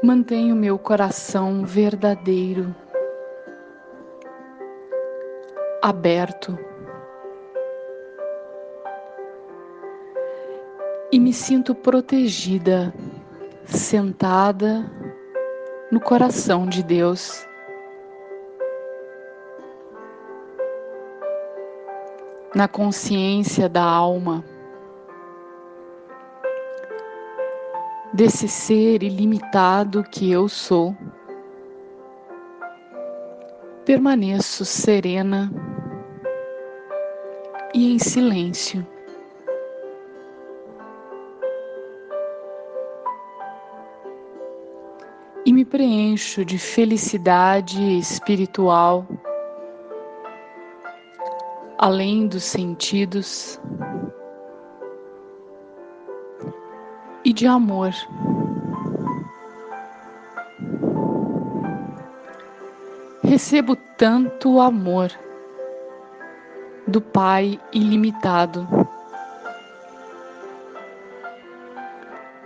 Mantenho meu coração verdadeiro, aberto e me sinto protegida, sentada no coração de Deus. Na consciência da alma. Desse ser ilimitado que eu sou. Permaneço serena e em silêncio. E me preencho de felicidade espiritual, além dos sentidos de amor. Recebo tanto amor do Pai ilimitado,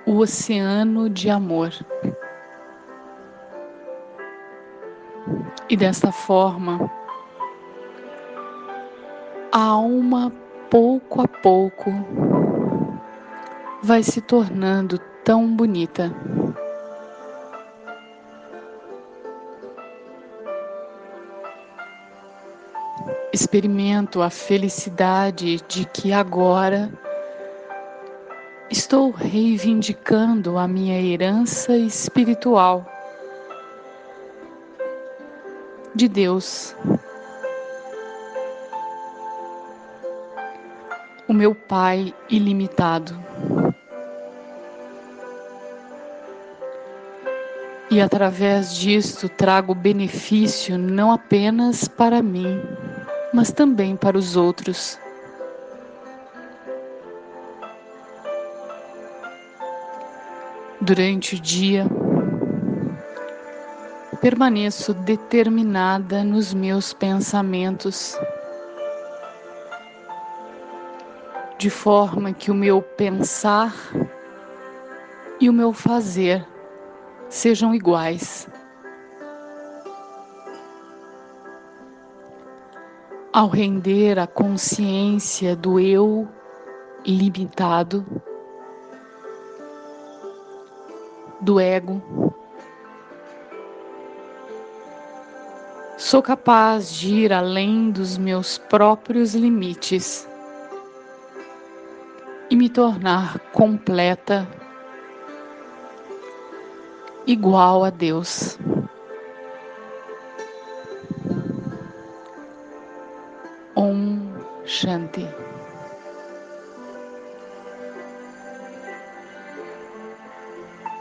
o oceano de amor. E desta forma, a alma pouco a pouco vai se tornando tão bonita. Experimento a felicidade de que agora estou reivindicando a minha herança espiritual de Deus. O meu Pai ilimitado. E através disto trago benefício não apenas para mim, mas também para os outros. Durante o dia, permaneço determinada nos meus pensamentos, de forma que o meu pensar e o meu fazer sejam iguais. Ao render a consciência do eu limitado, do ego, sou capaz de ir além dos meus próprios limites e me tornar completa igual a Deus. Om Shanti.